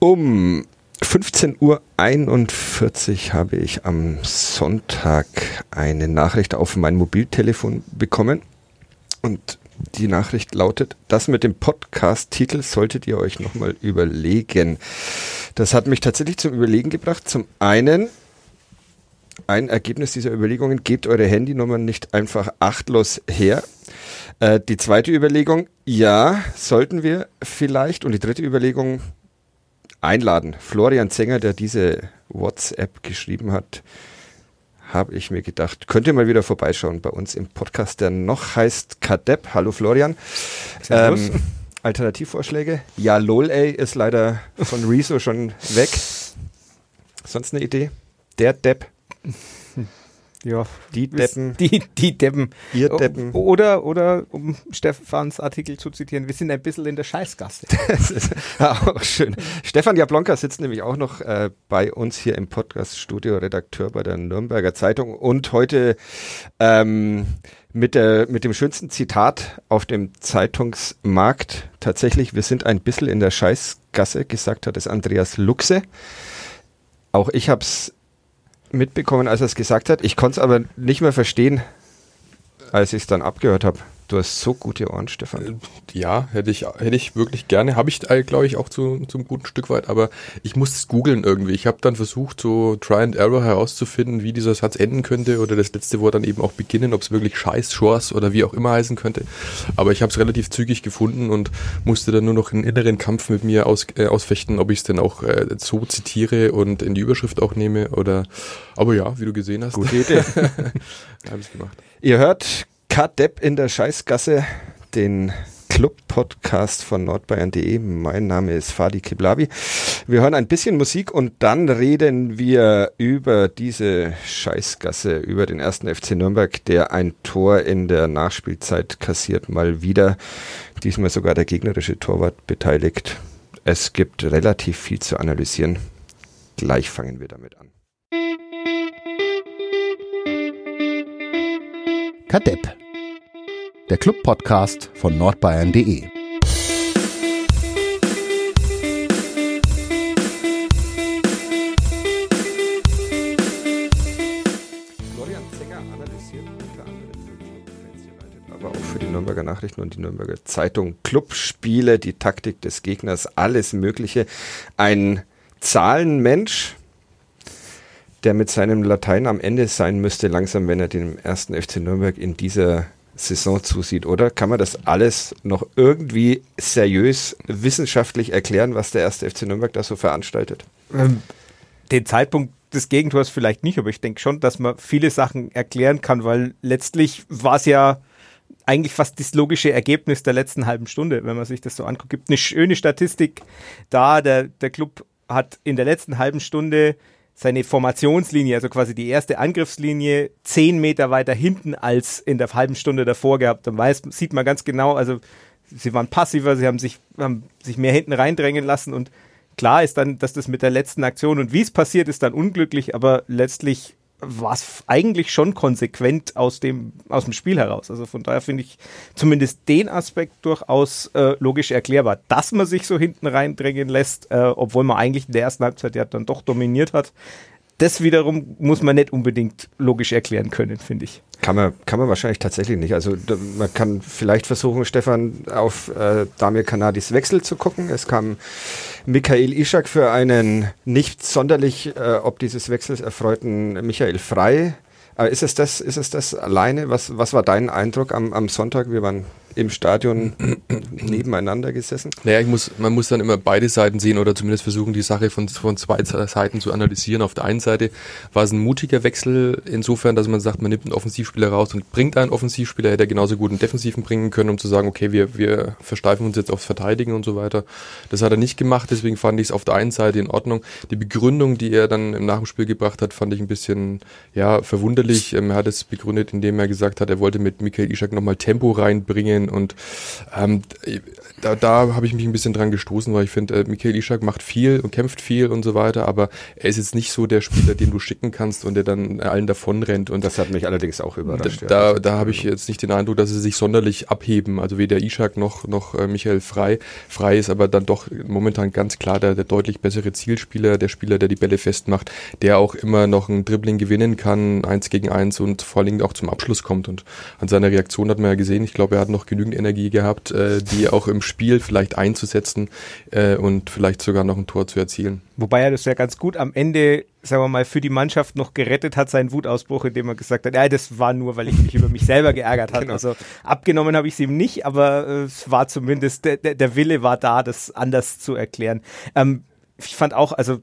Um 15.41 Uhr habe ich am Sonntag eine Nachricht auf mein Mobiltelefon bekommen. Und die Nachricht lautet, das mit dem Podcast-Titel solltet ihr euch nochmal überlegen. Das hat mich tatsächlich zum Überlegen gebracht. Zum einen, ein Ergebnis dieser Überlegungen, gebt eure Handynummern nicht einfach achtlos her. Äh, die zweite Überlegung, ja, sollten wir vielleicht. Und die dritte Überlegung, einladen. Florian Zenger, der diese WhatsApp geschrieben hat, habe ich mir gedacht, könnte mal wieder vorbeischauen bei uns im Podcast, der noch heißt Kadepp. Hallo Florian. Ähm, Alternativvorschläge? Ja, LOL ey, ist leider von Rezo schon weg. Sonst eine Idee? Der Depp. Ja, die Deppen. Die, die Deppen. Ihr Deppen. Oder, oder, um Stefans Artikel zu zitieren, wir sind ein bisschen in der Scheißgasse. das ist auch schön. Stefan Jablonka sitzt nämlich auch noch äh, bei uns hier im Podcast-Studio, Redakteur bei der Nürnberger Zeitung und heute ähm, mit, der, mit dem schönsten Zitat auf dem Zeitungsmarkt. Tatsächlich, wir sind ein bisschen in der Scheißgasse, gesagt hat es Andreas Luxe. Auch ich habe es mitbekommen, als er es gesagt hat. Ich konnte es aber nicht mehr verstehen, als ich es dann abgehört habe. Du hast so gute Ohren, Stefan. Äh, ja, hätte ich, hätte ich wirklich gerne. Habe ich, äh, glaube ich, auch zu, zum guten Stück weit, aber ich muss es googeln irgendwie. Ich habe dann versucht, so Try and Error herauszufinden, wie dieser Satz enden könnte oder das letzte Wort dann eben auch beginnen, ob es wirklich Scheiß, Schors oder wie auch immer heißen könnte. Aber ich habe es relativ zügig gefunden und musste dann nur noch einen inneren Kampf mit mir aus, äh, ausfechten, ob ich es denn auch äh, so zitiere und in die Überschrift auch nehme oder, aber ja, wie du gesehen hast. Gute Idee. habe ich gemacht. Ihr hört Kadepp in der Scheißgasse, den Club-Podcast von nordbayern.de. Mein Name ist Fadi Kiblavi. Wir hören ein bisschen Musik und dann reden wir über diese Scheißgasse, über den ersten FC Nürnberg, der ein Tor in der Nachspielzeit kassiert, mal wieder. Diesmal sogar der gegnerische Torwart beteiligt. Es gibt relativ viel zu analysieren. Gleich fangen wir damit an. Kadepp der Club-Podcast von nordbayern.de. Florian Zenger analysiert unter anderem für aber auch für die Nürnberger Nachrichten und die Nürnberger Zeitung Clubspiele, die Taktik des Gegners, alles Mögliche. Ein Zahlenmensch, der mit seinem Latein am Ende sein müsste, langsam, wenn er dem ersten FC Nürnberg in dieser Saison zusieht, oder? Kann man das alles noch irgendwie seriös wissenschaftlich erklären, was der erste FC Nürnberg da so veranstaltet? Ähm, den Zeitpunkt des Gegentors vielleicht nicht, aber ich denke schon, dass man viele Sachen erklären kann, weil letztlich war es ja eigentlich fast das logische Ergebnis der letzten halben Stunde, wenn man sich das so anguckt. Gibt eine schöne Statistik da, der, der Club hat in der letzten halben Stunde seine Formationslinie, also quasi die erste Angriffslinie, zehn Meter weiter hinten als in der halben Stunde davor gehabt. Dann weiß, sieht man ganz genau, also sie waren passiver, sie haben sich, haben sich mehr hinten reindrängen lassen und klar ist dann, dass das mit der letzten Aktion und wie es passiert ist, dann unglücklich, aber letztlich war es eigentlich schon konsequent aus dem, aus dem Spiel heraus. Also von daher finde ich zumindest den Aspekt durchaus äh, logisch erklärbar. Dass man sich so hinten reindrängen lässt, äh, obwohl man eigentlich in der ersten Halbzeit ja dann doch dominiert hat, das wiederum muss man nicht unbedingt logisch erklären können, finde ich. Kann man, kann man wahrscheinlich tatsächlich nicht. Also da, man kann vielleicht versuchen, Stefan, auf äh, Damir Kanadis Wechsel zu gucken. Es kam Michael Ischak für einen nicht sonderlich äh, ob dieses Wechsels erfreuten Michael Frei. Aber ist es das, ist es das alleine? Was, was war dein Eindruck am, am Sonntag? Wir waren im Stadion nebeneinander gesessen? Naja, ich muss, man muss dann immer beide Seiten sehen oder zumindest versuchen, die Sache von, von zwei Seiten zu analysieren. Auf der einen Seite war es ein mutiger Wechsel insofern, dass man sagt, man nimmt einen Offensivspieler raus und bringt einen Offensivspieler, hätte er genauso gut einen Defensiven bringen können, um zu sagen, okay, wir, wir versteifen uns jetzt aufs Verteidigen und so weiter. Das hat er nicht gemacht, deswegen fand ich es auf der einen Seite in Ordnung. Die Begründung, die er dann im Nachspiel gebracht hat, fand ich ein bisschen ja, verwunderlich. Ähm, er hat es begründet, indem er gesagt hat, er wollte mit Michael Ischak nochmal Tempo reinbringen und ähm, da, da habe ich mich ein bisschen dran gestoßen, weil ich finde, äh, Michael Ishak macht viel und kämpft viel und so weiter, aber er ist jetzt nicht so der Spieler, den du schicken kannst und der dann allen davon rennt. Und das hat mich allerdings auch überrascht. Da, ja. da, habe ich jetzt nicht den Eindruck, dass sie sich sonderlich abheben. Also weder Ishak noch, noch äh, Michael Frei. Frei ist aber dann doch momentan ganz klar der, der deutlich bessere Zielspieler, der Spieler, der die Bälle festmacht, der auch immer noch ein Dribbling gewinnen kann, eins gegen eins und vor allen Dingen auch zum Abschluss kommt. Und an seiner Reaktion hat man ja gesehen, ich glaube, er hat noch genügend Energie gehabt, äh, die auch im Spiel vielleicht einzusetzen äh, und vielleicht sogar noch ein Tor zu erzielen. Wobei er das ja ganz gut am Ende, sagen wir mal, für die Mannschaft noch gerettet hat, seinen Wutausbruch, indem er gesagt hat, ja, das war nur, weil ich mich über mich selber geärgert habe. Genau. Also abgenommen habe ich es ihm nicht, aber äh, es war zumindest, der, der Wille war da, das anders zu erklären. Ähm, ich fand auch, also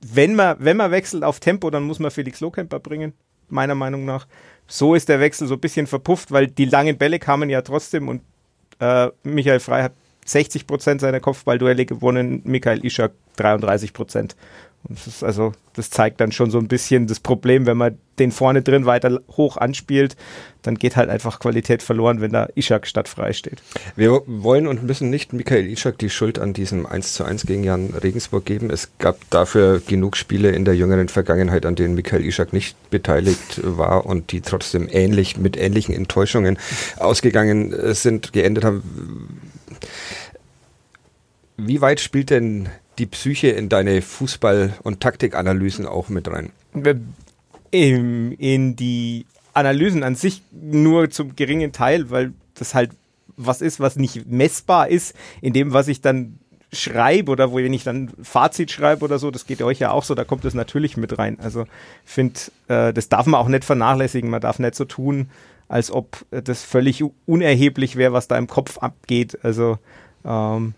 wenn man, wenn man wechselt auf Tempo, dann muss man Felix Lohkemper bringen, meiner Meinung nach. So ist der Wechsel so ein bisschen verpufft, weil die langen Bälle kamen ja trotzdem und äh, Michael Frei hat 60 Prozent seiner Kopfballduelle gewonnen, Michael Ischak 33 Prozent. Das ist also, das zeigt dann schon so ein bisschen das Problem, wenn man den vorne drin weiter hoch anspielt, dann geht halt einfach Qualität verloren, wenn da Ishak statt frei steht. Wir wollen und müssen nicht Michael Ishak die Schuld an diesem 1 zu 1 gegen Jan Regensburg geben. Es gab dafür genug Spiele in der jüngeren Vergangenheit, an denen Michael Ishak nicht beteiligt war und die trotzdem ähnlich, mit ähnlichen Enttäuschungen ausgegangen sind, geendet haben wie weit spielt denn die Psyche in deine Fußball- und Taktikanalysen auch mit rein? In, in die Analysen an sich nur zum geringen Teil, weil das halt was ist, was nicht messbar ist, in dem, was ich dann schreibe oder wo wenn ich dann Fazit schreibe oder so, das geht euch ja auch so, da kommt das natürlich mit rein. Also ich finde, äh, das darf man auch nicht vernachlässigen. Man darf nicht so tun, als ob das völlig unerheblich wäre, was da im Kopf abgeht. Also ähm,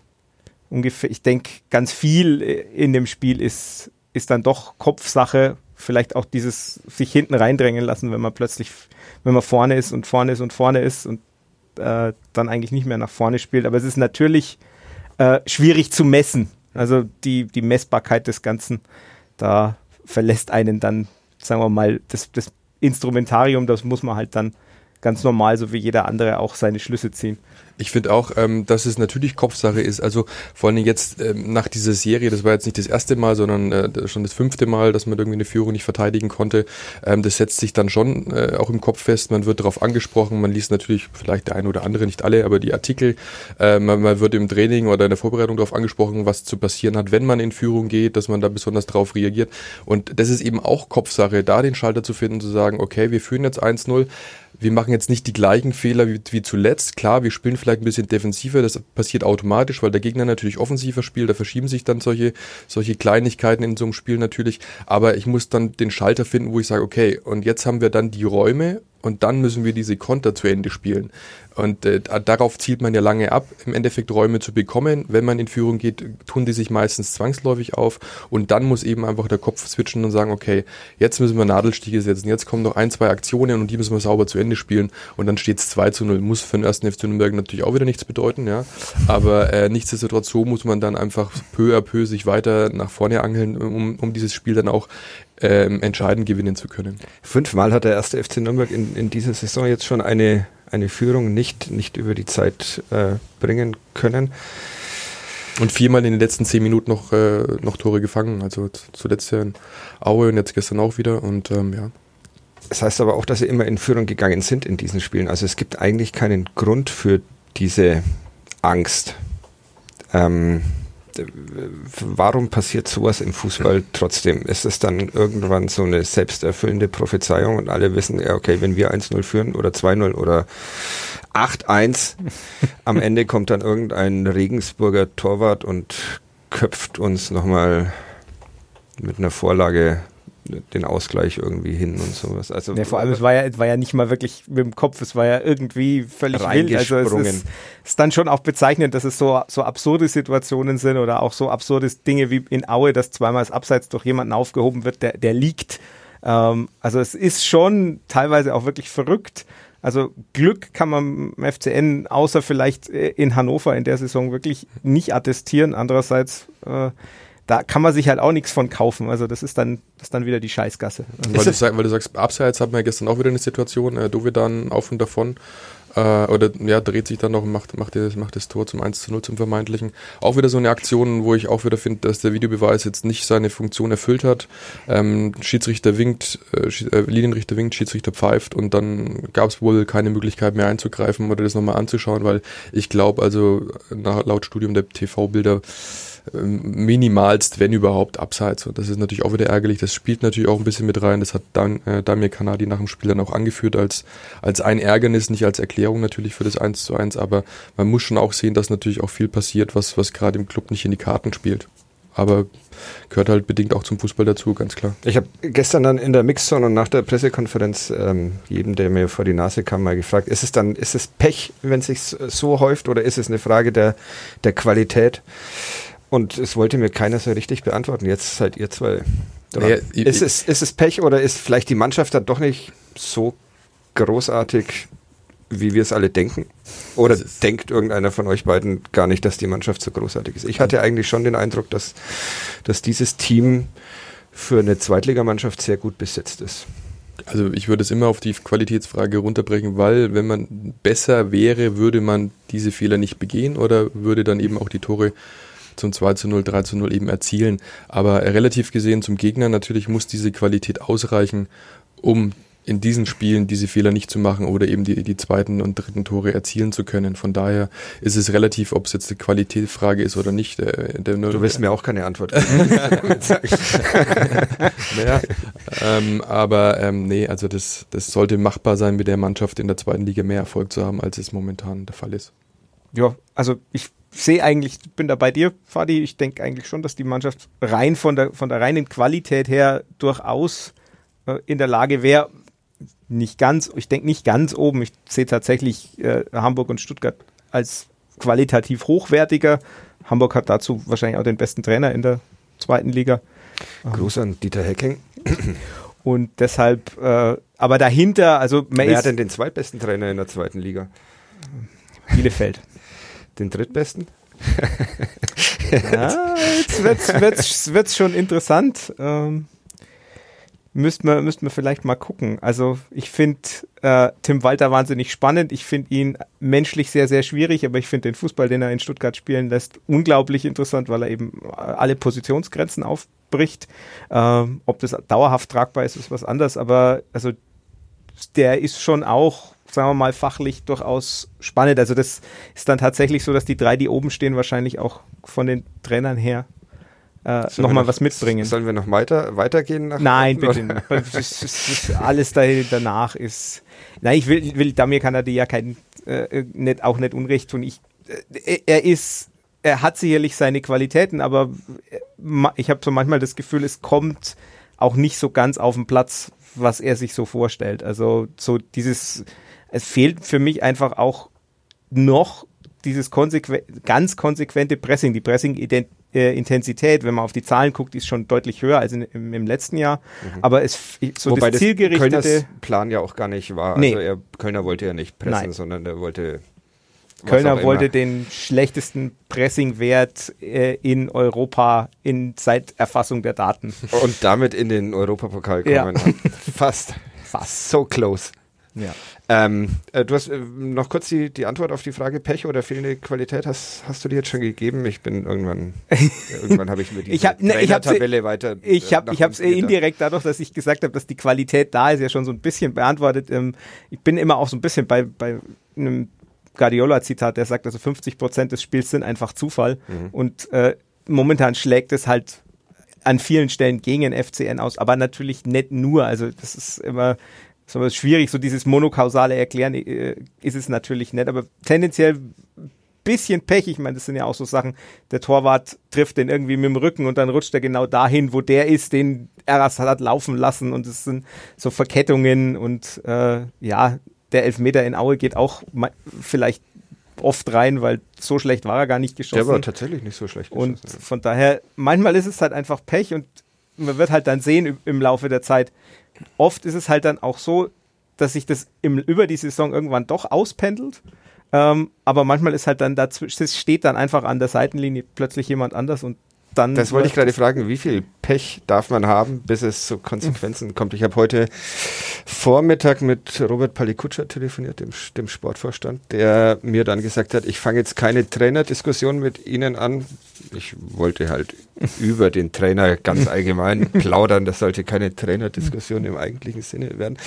ungefähr, ich denke, ganz viel in dem Spiel ist, ist dann doch Kopfsache. Vielleicht auch dieses sich hinten reindrängen lassen, wenn man plötzlich, wenn man vorne ist und vorne ist und vorne ist und äh, dann eigentlich nicht mehr nach vorne spielt. Aber es ist natürlich äh, schwierig zu messen. Also die, die Messbarkeit des Ganzen, da verlässt einen dann, sagen wir mal, das, das Instrumentarium, das muss man halt dann ganz normal, so wie jeder andere, auch seine Schlüsse ziehen. Ich finde auch, ähm, dass es natürlich Kopfsache ist. Also vor allem jetzt ähm, nach dieser Serie, das war jetzt nicht das erste Mal, sondern äh, schon das fünfte Mal, dass man irgendwie eine Führung nicht verteidigen konnte. Ähm, das setzt sich dann schon äh, auch im Kopf fest. Man wird darauf angesprochen. Man liest natürlich vielleicht der eine oder andere, nicht alle, aber die Artikel. Äh, man, man wird im Training oder in der Vorbereitung darauf angesprochen, was zu passieren hat, wenn man in Führung geht, dass man da besonders drauf reagiert. Und das ist eben auch Kopfsache, da den Schalter zu finden, zu sagen, okay, wir führen jetzt 1-0 wir machen jetzt nicht die gleichen Fehler wie, wie zuletzt. Klar, wir spielen vielleicht ein bisschen defensiver, das passiert automatisch, weil der Gegner natürlich offensiver spielt, da verschieben sich dann solche, solche Kleinigkeiten in so einem Spiel natürlich. Aber ich muss dann den Schalter finden, wo ich sage, okay, und jetzt haben wir dann die Räume und dann müssen wir diese Konter zu Ende spielen. Und äh, darauf zielt man ja lange ab, im Endeffekt Räume zu bekommen. Wenn man in Führung geht, tun die sich meistens zwangsläufig auf und dann muss eben einfach der Kopf switchen und sagen, okay, jetzt müssen wir Nadelstiche setzen, jetzt kommen noch ein, zwei Aktionen und die müssen wir sauber zu Ende spielen und dann steht es 2 zu 0. Muss für den ersten FC Nürnberg natürlich auch wieder nichts bedeuten, ja. Aber äh, nichtsdestotrotz so muss man dann einfach peu à peu sich weiter nach vorne angeln, um, um dieses Spiel dann auch ähm, entscheidend gewinnen zu können. Fünfmal hat der erste FC Nürnberg in, in dieser Saison jetzt schon eine eine Führung nicht, nicht über die Zeit äh, bringen können. Und viermal in den letzten zehn Minuten noch, äh, noch Tore gefangen. Also zuletzt ja in Aue und jetzt gestern auch wieder. Und ähm, ja. Das heißt aber auch, dass sie immer in Führung gegangen sind in diesen Spielen. Also es gibt eigentlich keinen Grund für diese Angst. Ähm, warum passiert sowas im Fußball trotzdem? Ist es dann irgendwann so eine selbsterfüllende Prophezeiung und alle wissen, ja, okay, wenn wir 1-0 führen oder 2-0 oder 8-1, am Ende kommt dann irgendein Regensburger Torwart und köpft uns nochmal mit einer Vorlage den Ausgleich irgendwie hin und sowas. Also ja, vor allem, es war ja, es war ja nicht mal wirklich mit dem Kopf, es war ja irgendwie völlig wild. Also es ist, ist, dann schon auch bezeichnend, dass es so, so absurde Situationen sind oder auch so absurde Dinge wie in Aue, dass zweimal das Abseits durch jemanden aufgehoben wird, der, der liegt. Ähm, also es ist schon teilweise auch wirklich verrückt. Also Glück kann man im FCN außer vielleicht äh, in Hannover in der Saison wirklich nicht attestieren. Andererseits äh, da kann man sich halt auch nichts von kaufen. Also das ist dann, das ist dann wieder die Scheißgasse. Weil, du sag, weil, du sagst, abseits hatten wir gestern auch wieder eine Situation, äh, Dovedan auf und davon. Äh, oder ja, dreht sich dann noch und macht, macht, das, macht das Tor zum 1 zu 0 zum Vermeintlichen. Auch wieder so eine Aktion, wo ich auch wieder finde, dass der Videobeweis jetzt nicht seine Funktion erfüllt hat. Ähm, Schiedsrichter winkt, äh, äh Linienrichter winkt, Schiedsrichter pfeift und dann gab es wohl keine Möglichkeit mehr einzugreifen oder das nochmal anzuschauen, weil ich glaube, also nach, laut Studium der TV-Bilder minimalst, wenn überhaupt, abseits. Und das ist natürlich auch wieder ärgerlich. Das spielt natürlich auch ein bisschen mit rein. Das hat Dan, äh, Damir Kanadi nach dem Spiel dann auch angeführt als, als ein Ärgernis, nicht als Erklärung natürlich für das 1 zu 1. Aber man muss schon auch sehen, dass natürlich auch viel passiert, was, was gerade im Club nicht in die Karten spielt. Aber gehört halt bedingt auch zum Fußball dazu, ganz klar. Ich habe gestern dann in der Mixzone und nach der Pressekonferenz ähm, jedem, der mir vor die Nase kam, mal gefragt, ist es dann, ist es Pech, wenn es sich so häuft oder ist es eine Frage der, der Qualität? Und es wollte mir keiner so richtig beantworten. Jetzt seid ihr zwei. Naja, ist, es, ist es Pech oder ist vielleicht die Mannschaft dann doch nicht so großartig, wie wir es alle denken? Oder denkt irgendeiner von euch beiden gar nicht, dass die Mannschaft so großartig ist? Ich hatte eigentlich schon den Eindruck, dass, dass dieses Team für eine Zweitligamannschaft sehr gut besetzt ist. Also ich würde es immer auf die Qualitätsfrage runterbrechen, weil wenn man besser wäre, würde man diese Fehler nicht begehen oder würde dann eben auch die Tore zum 2 zu 0, 3 zu 0 eben erzielen. Aber relativ gesehen zum Gegner natürlich muss diese Qualität ausreichen, um in diesen Spielen diese Fehler nicht zu machen oder eben die, die zweiten und dritten Tore erzielen zu können. Von daher ist es relativ, ob es jetzt eine Qualitätsfrage ist oder nicht. Der, der du wirst mir auch keine Antwort geben. naja, ähm, aber ähm, nee, also das, das sollte machbar sein, mit der Mannschaft in der zweiten Liga mehr Erfolg zu haben, als es momentan der Fall ist. Ja, also ich sehe eigentlich, bin da bei dir, Fadi. Ich denke eigentlich schon, dass die Mannschaft rein von der, von der reinen Qualität her durchaus äh, in der Lage wäre, nicht ganz, ich denke nicht ganz oben. Ich sehe tatsächlich äh, Hamburg und Stuttgart als qualitativ hochwertiger. Hamburg hat dazu wahrscheinlich auch den besten Trainer in der zweiten Liga. Gruß an Dieter Hecking. Und deshalb, äh, aber dahinter, also Wer hat denn den zweitbesten Trainer in der zweiten Liga? Bielefeld den drittbesten? ja, jetzt wird's, wird's schon interessant. Ähm, müssten wir, müssten wir vielleicht mal gucken. Also ich finde äh, Tim Walter wahnsinnig spannend. Ich finde ihn menschlich sehr, sehr schwierig, aber ich finde den Fußball, den er in Stuttgart spielen lässt, unglaublich interessant, weil er eben alle Positionsgrenzen aufbricht. Ähm, ob das dauerhaft tragbar ist, ist was anderes, aber also der ist schon auch sagen wir mal, fachlich durchaus spannend. Also das ist dann tatsächlich so, dass die drei, die oben stehen, wahrscheinlich auch von den Trainern her äh, nochmal noch, was mitbringen. Sollen wir noch weiter, weitergehen? Nach Nein, bitte nicht. alles da, danach ist. Nein, ich will, will Damir kann er dir ja kein, äh, nicht, auch nicht Unrecht tun. Ich, äh, er ist, er hat sicherlich seine Qualitäten, aber äh, ich habe so manchmal das Gefühl, es kommt auch nicht so ganz auf den Platz, was er sich so vorstellt. Also so dieses es fehlt für mich einfach auch noch dieses konsequ ganz konsequente Pressing, die Pressing-Intensität, wenn man auf die Zahlen guckt, ist schon deutlich höher als in, im, im, letzten Jahr. Mhm. Aber es so Wobei das zielgerichtete Kölners Plan ja auch gar nicht war. Nee. Also er, Kölner wollte ja nicht pressen, Nein. sondern er wollte Kölner wollte den schlechtesten Pressingwert äh, in Europa in seit Erfassung der Daten. Und damit in den Europapokal kommen. Ja. Fast. Fast. So close. Ja. Ähm, äh, du hast äh, noch kurz die, die Antwort auf die Frage Pech oder fehlende Qualität hast, hast du dir jetzt schon gegeben? Ich bin irgendwann, irgendwann habe ich mir die ne, Tabelle weiter. Ich habe ich habe es indirekt dadurch, dass ich gesagt habe, dass die Qualität da ist, ja schon so ein bisschen beantwortet. Ähm, ich bin immer auch so ein bisschen bei bei einem Guardiola-Zitat, der sagt, also 50 Prozent des Spiels sind einfach Zufall mhm. und äh, momentan schlägt es halt an vielen Stellen gegen den FCN aus, aber natürlich nicht nur. Also das ist immer so schwierig, so dieses monokausale Erklären äh, ist es natürlich nicht, aber tendenziell bisschen Pech. Ich meine, das sind ja auch so Sachen, der Torwart trifft den irgendwie mit dem Rücken und dann rutscht er genau dahin, wo der ist, den er hat laufen lassen und es sind so Verkettungen und äh, ja, der Elfmeter in Aue geht auch vielleicht oft rein, weil so schlecht war er gar nicht geschossen. Der war tatsächlich nicht so schlecht geschossen. Und von daher, manchmal ist es halt einfach Pech und man wird halt dann sehen im Laufe der Zeit, oft ist es halt dann auch so, dass sich das im, über die Saison irgendwann doch auspendelt. Ähm, aber manchmal ist halt dann dazwischen, steht dann einfach an der Seitenlinie plötzlich jemand anders und dann. Das wollte ich gerade fragen, wie viel Pech darf man haben, bis es zu Konsequenzen kommt? Ich habe heute Vormittag mit Robert Palikutscher telefoniert, dem, dem Sportvorstand, der mir dann gesagt hat, ich fange jetzt keine Trainerdiskussion mit Ihnen an. Ich wollte halt über den Trainer ganz allgemein plaudern. Das sollte keine Trainerdiskussion im eigentlichen Sinne werden.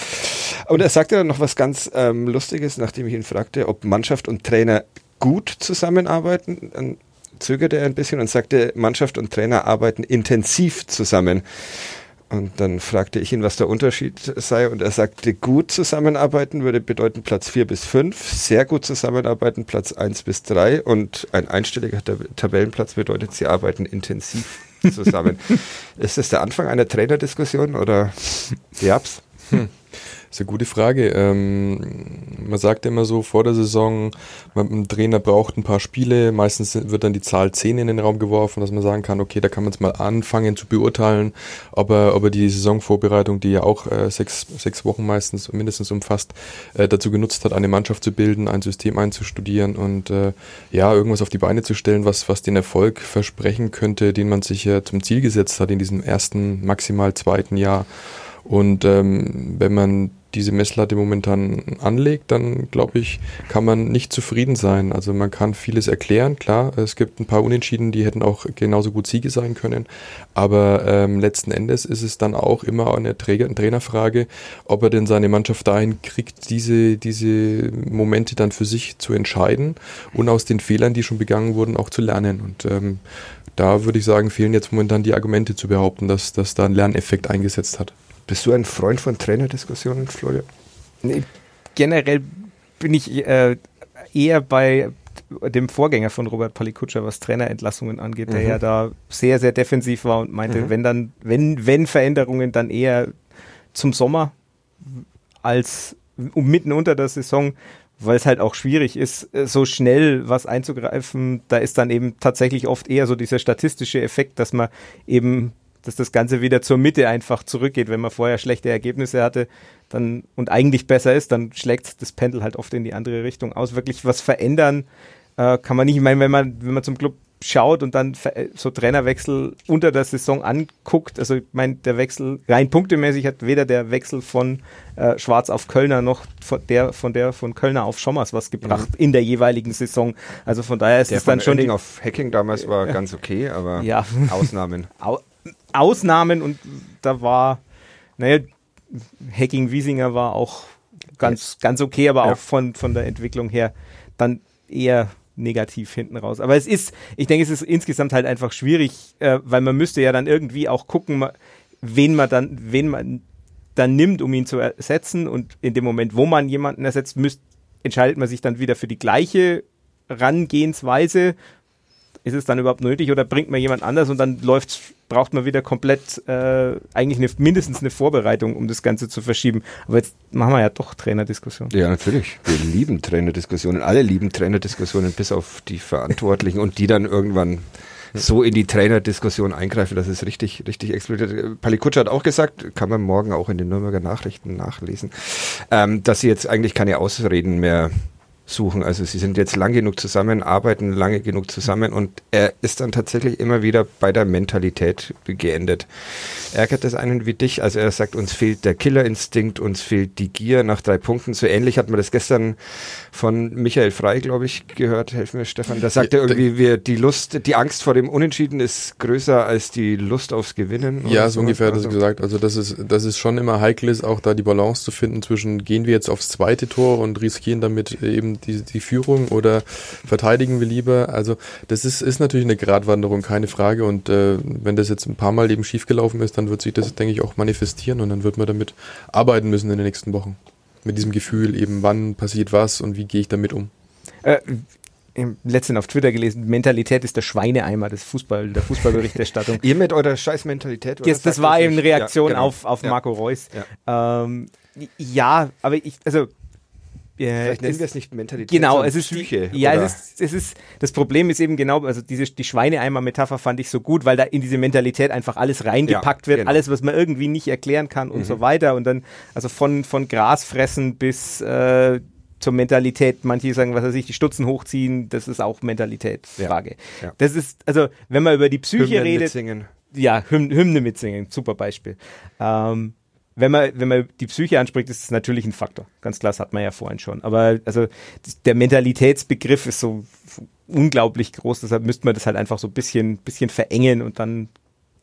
Und er sagte dann noch was ganz ähm, Lustiges, nachdem ich ihn fragte, ob Mannschaft und Trainer gut zusammenarbeiten. Dann zögerte er ein bisschen und sagte, Mannschaft und Trainer arbeiten intensiv zusammen. Und dann fragte ich ihn, was der Unterschied sei. Und er sagte, gut zusammenarbeiten würde bedeuten Platz 4 bis 5, sehr gut zusammenarbeiten Platz 1 bis 3 und ein einstelliger Tabellenplatz bedeutet, sie arbeiten intensiv zusammen. Ist das der Anfang einer Trainerdiskussion oder Jabs? Hm. Das ist eine gute Frage. Ähm, man sagt immer so vor der Saison, man, ein Trainer braucht ein paar Spiele. Meistens wird dann die Zahl 10 in den Raum geworfen, dass man sagen kann, okay, da kann man es mal anfangen zu beurteilen, ob er, ob er die Saisonvorbereitung, die ja auch äh, sechs, sechs Wochen meistens mindestens umfasst, äh, dazu genutzt hat, eine Mannschaft zu bilden, ein System einzustudieren und äh, ja, irgendwas auf die Beine zu stellen, was, was den Erfolg versprechen könnte, den man sich ja zum Ziel gesetzt hat in diesem ersten, maximal zweiten Jahr. Und ähm, wenn man diese Messlatte momentan anlegt, dann glaube ich, kann man nicht zufrieden sein. Also man kann vieles erklären, klar, es gibt ein paar Unentschieden, die hätten auch genauso gut Siege sein können, aber ähm, letzten Endes ist es dann auch immer eine, Träger, eine Trainerfrage, ob er denn seine Mannschaft dahin kriegt, diese, diese Momente dann für sich zu entscheiden und aus den Fehlern, die schon begangen wurden, auch zu lernen. Und ähm, da würde ich sagen, fehlen jetzt momentan die Argumente zu behaupten, dass, dass da ein Lerneffekt eingesetzt hat. Bist du ein Freund von Trainerdiskussionen, Florian? Nee, generell bin ich äh, eher bei dem Vorgänger von Robert Palikutscher, was Trainerentlassungen angeht, der mhm. ja da sehr, sehr defensiv war und meinte, mhm. wenn dann, wenn, wenn Veränderungen, dann eher zum Sommer als mitten unter der Saison, weil es halt auch schwierig ist, so schnell was einzugreifen. Da ist dann eben tatsächlich oft eher so dieser statistische Effekt, dass man eben dass das Ganze wieder zur Mitte einfach zurückgeht. Wenn man vorher schlechte Ergebnisse hatte dann und eigentlich besser ist, dann schlägt das Pendel halt oft in die andere Richtung aus. Wirklich was verändern äh, kann man nicht. Ich meine, wenn man, wenn man zum Club schaut und dann so Trainerwechsel unter der Saison anguckt, also ich meine, der Wechsel rein punktemäßig hat weder der Wechsel von äh, Schwarz auf Kölner noch von der von der von Kölner auf Schommers was gebracht mhm. in der jeweiligen Saison. Also von daher ist es dann schon Oerding auf Hacking damals war ganz okay, aber ja. Ausnahmen. Au Ausnahmen und da war, naja, Hacking Wiesinger war auch ganz, ganz okay, aber ja. auch von, von der Entwicklung her dann eher negativ hinten raus. Aber es ist, ich denke, es ist insgesamt halt einfach schwierig, äh, weil man müsste ja dann irgendwie auch gucken, wen man dann, wen man dann nimmt, um ihn zu ersetzen. Und in dem Moment, wo man jemanden ersetzt, müsst, entscheidet man sich dann wieder für die gleiche Rangehensweise ist es dann überhaupt nötig oder bringt man jemand anders und dann läuft's, braucht man wieder komplett äh, eigentlich eine, mindestens eine Vorbereitung, um das Ganze zu verschieben. Aber jetzt machen wir ja doch Trainerdiskussionen. Ja, natürlich. Wir lieben Trainerdiskussionen. Alle lieben Trainerdiskussionen, bis auf die Verantwortlichen und die dann irgendwann so in die Trainerdiskussion eingreifen, dass es richtig, richtig explodiert. Palikutscher hat auch gesagt, kann man morgen auch in den Nürnberger Nachrichten nachlesen, ähm, dass sie jetzt eigentlich keine Ausreden mehr suchen. Also sie sind jetzt lang genug zusammen, arbeiten lange genug zusammen und er ist dann tatsächlich immer wieder bei der Mentalität geendet. Ärgert es einen wie dich? Also er sagt, uns fehlt der Killerinstinkt, uns fehlt die Gier nach drei Punkten. So ähnlich hat man das gestern von Michael Frei, glaube ich, gehört. Helfen mir, Stefan. Da sagt ja, er irgendwie, wir, die Lust, die Angst vor dem Unentschieden ist größer als die Lust aufs Gewinnen. Ja, so ungefähr hat er also. gesagt. Also das ist, das ist schon immer heikel ist, auch da die Balance zu finden zwischen gehen wir jetzt aufs zweite Tor und riskieren damit eben die, die Führung oder verteidigen wir lieber? Also das ist, ist natürlich eine Gratwanderung, keine Frage. Und äh, wenn das jetzt ein paar Mal eben schiefgelaufen ist, dann wird sich das, denke ich, auch manifestieren und dann wird man damit arbeiten müssen in den nächsten Wochen. Mit diesem Gefühl eben, wann passiert was und wie gehe ich damit um. Äh, im letzten auf Twitter gelesen, Mentalität ist der Schweineeimer des Fußball, der Fußballberichterstattung. Ihr mit eurer scheiß Mentalität? Yes, das war eben Reaktion ja, genau. auf, auf ja. Marco Reus. Ja. Ähm, ja, aber ich, also Vielleicht nennen wir es nicht Mentalität, genau, es ist Psyche. Die, ja, es ist, es ist, das Problem ist eben genau, also diese, die Schweineeimer-Metapher fand ich so gut, weil da in diese Mentalität einfach alles reingepackt ja, wird, genau. alles, was man irgendwie nicht erklären kann und mhm. so weiter und dann, also von, von Grasfressen bis, äh, zur Mentalität. Manche sagen, was weiß ich, die Stutzen hochziehen, das ist auch Mentalitätsfrage. Ja, ja. Das ist, also, wenn man über die Psyche Hymnen redet, mitsingen. ja, Hymn, Hymne mitsingen, super Beispiel. Ähm, wenn man, wenn man die Psyche anspricht, ist es natürlich ein Faktor. Ganz klar, das hat man ja vorhin schon. Aber also der Mentalitätsbegriff ist so unglaublich groß, deshalb müsste man das halt einfach so ein bisschen, bisschen verengen und dann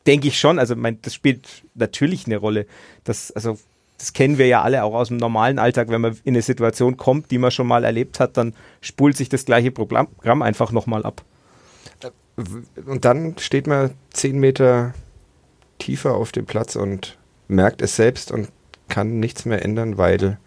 denke ich schon, also mein, das spielt natürlich eine Rolle. Das, also, das kennen wir ja alle auch aus dem normalen Alltag, wenn man in eine Situation kommt, die man schon mal erlebt hat, dann spult sich das gleiche Programm einfach nochmal ab. Und dann steht man zehn Meter tiefer auf dem Platz und merkt es selbst und kann nichts mehr ändern, weil